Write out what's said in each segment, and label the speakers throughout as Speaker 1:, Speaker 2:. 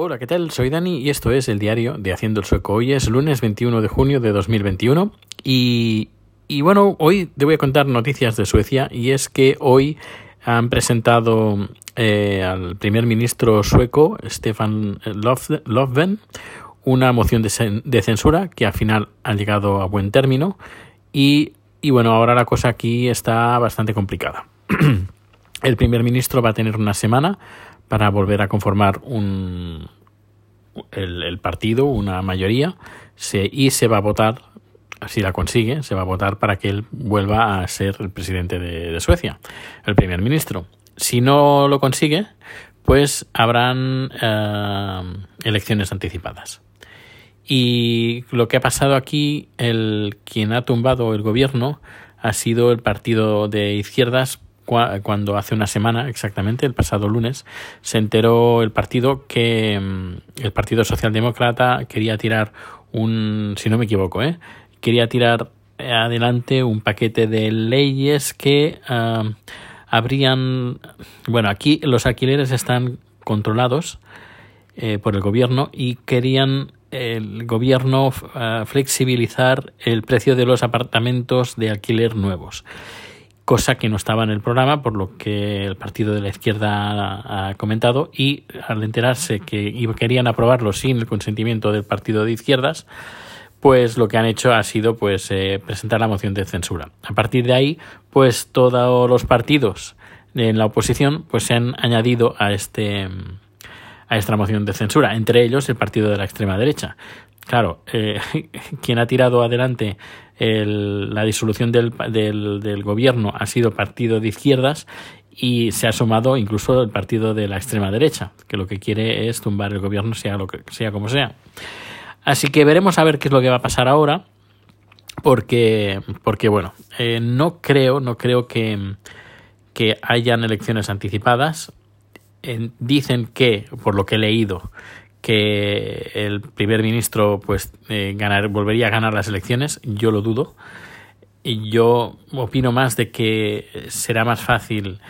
Speaker 1: Hola, ¿qué tal? Soy Dani y esto es el diario de Haciendo el Sueco. Hoy es lunes 21 de junio de 2021 y, y bueno, hoy te voy a contar noticias de Suecia y es que hoy han presentado eh, al primer ministro sueco, Stefan Löfven, una moción de, de, censura que al final ha llegado a buen término y, y bueno, ahora la cosa aquí está bastante complicada. el primer ministro va a tener una semana para volver a conformar un, el, partido, una mayoría, se, y se va a votar, si la consigue, se va a votar para que él vuelva a ser el presidente de, Suecia, el primer ministro. Si no lo consigue, pues habrán eh, elecciones anticipadas. Y lo que ha pasado aquí, el quien ha tumbado el gobierno ha sido el partido de izquierdas cuando hace una semana, exactamente, el pasado lunes, se enteró el partido que mm, el Partido Socialdemócrata quería tirar un, si no me equivoco, ¿eh? quería tirar adelante un paquete de leyes que ah, habrían, bueno, aquí los alquileres están controlados eh, por el gobierno y querían el gobierno ah, flexibilizar el precio de los apartamentos de alquiler nuevos cosa que no estaba en el programa, por lo que el partido de la izquierda ha comentado, y al enterarse que querían aprobarlo sin el consentimiento del partido de izquierdas, pues lo que han hecho ha sido pues eh, presentar la moción de censura. A partir de ahí, pues todos los partidos en la oposición pues se han añadido a este a esta moción de censura, entre ellos el partido de la extrema derecha. Claro, eh, quien ha tirado adelante la disolución del, del, gobierno ha sido partido de izquierdas y se ha sumado incluso el partido de la extrema derecha, que lo que quiere es tumbar el gobierno sea lo que sea como sea. Así que veremos a ver qué es lo que va a pasar ahora, porque, porque bueno, eh, no creo, no creo que, que hayan elecciones anticipadas. dicen que, por lo que he leído, que el primer ministro pues eh, ganar, volvería a ganar las elecciones, yo lo dudo. Y yo opino más de que será más fácil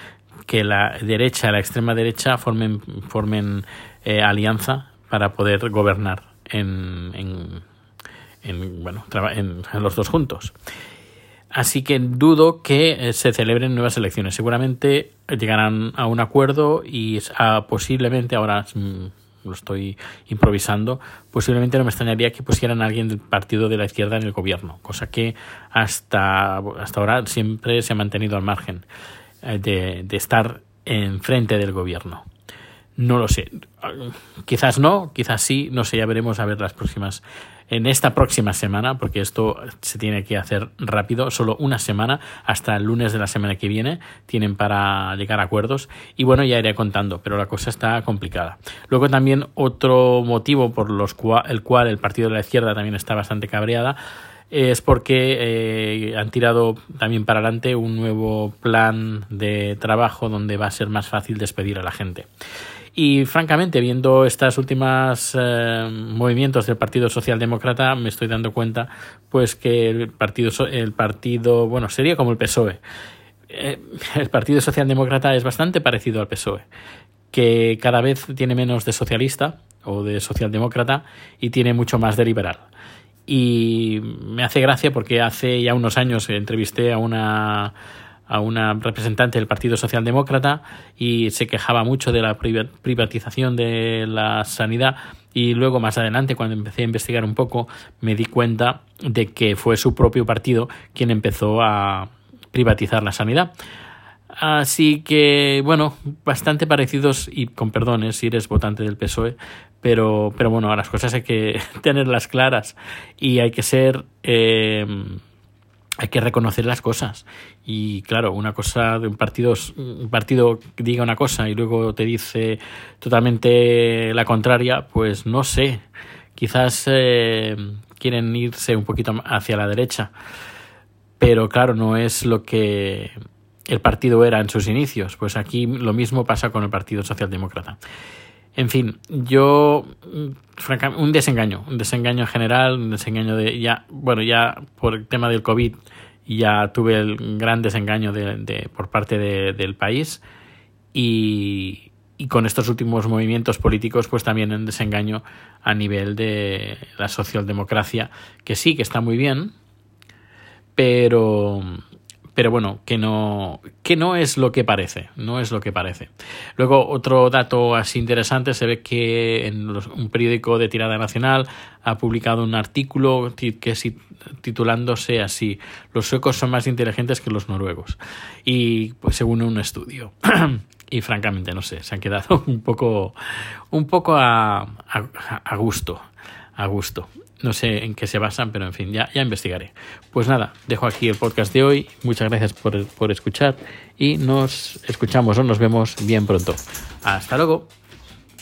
Speaker 1: que la derecha, la extrema derecha formen, formen eh, alianza para poder gobernar en, en, en bueno, en, los dos juntos. Así que dudo que eh, se celebren nuevas elecciones. Seguramente llegarán a un acuerdo y posiblemente ahora mm, lo estoy improvisando, posiblemente no me extrañaría que pusieran a alguien del partido de la izquierda en el gobierno, cosa que hasta, hasta ahora siempre se ha mantenido al margen eh, de, de estar enfrente del gobierno. No lo sé. Quizás no, quizás sí, no sé, ya veremos a ver las próximas en esta próxima semana, porque esto se tiene que hacer rápido, solo una semana, hasta el lunes de la semana que viene, tienen para llegar a acuerdos. Y bueno, ya iré contando, pero la cosa está complicada. Luego también otro motivo por los el cual el partido de la izquierda también está bastante cabreada es porque eh, han tirado también para adelante un nuevo plan de trabajo donde va a ser más fácil despedir a la gente. Y francamente, viendo estas últimas eh, movimientos del Partido Socialdemócrata, me estoy dando cuenta pues que el partido, el partido, bueno, sería como el PSOE. Eh, el Partido Socialdemócrata es bastante parecido al PSOE, que cada vez tiene menos de socialista o de socialdemócrata y tiene mucho más de liberal. Y me hace gracia porque hace ya unos años entrevisté a una a una representante del Partido Socialdemócrata y se quejaba mucho de la privatización de la sanidad y luego más adelante cuando empecé a investigar un poco me di cuenta de que fue su propio partido quien empezó a privatizar la sanidad. Así que, bueno, bastante parecidos y con perdones si eres votante del PSOE, pero, pero bueno, las cosas hay que tenerlas claras y hay que ser... Eh, hay que reconocer las cosas. Y claro, una cosa de un partido, un partido que diga una cosa y luego te dice totalmente la contraria, pues no sé. Quizás eh, quieren irse un poquito hacia la derecha. Pero claro, no es lo que el partido era en sus inicios. Pues aquí lo mismo pasa con el Partido Socialdemócrata. En fin, yo un desengaño, un desengaño general, un desengaño de ya, bueno, ya por el tema del COVID ya tuve el gran desengaño de, por parte del país y, y con estos últimos movimientos políticos, pues también un desengaño a nivel de la socialdemocracia, que sí, que está muy bien, pero pero bueno, que no, que no es lo que parece, no es lo que parece. Luego, otro dato así interesante, se ve que en un periódico de tirada nacional ha publicado un artículo que titulándose así, los suecos son más inteligentes que los noruegos, y pues según un estudio. y francamente, no sé, se han quedado un poco, un poco a, a gusto, a gusto. No sé en qué se basan, pero en fin, ya, ya investigaré. Pues nada, dejo aquí el podcast de hoy. Muchas gracias por, por escuchar y nos escuchamos o nos vemos bien pronto. Hasta luego.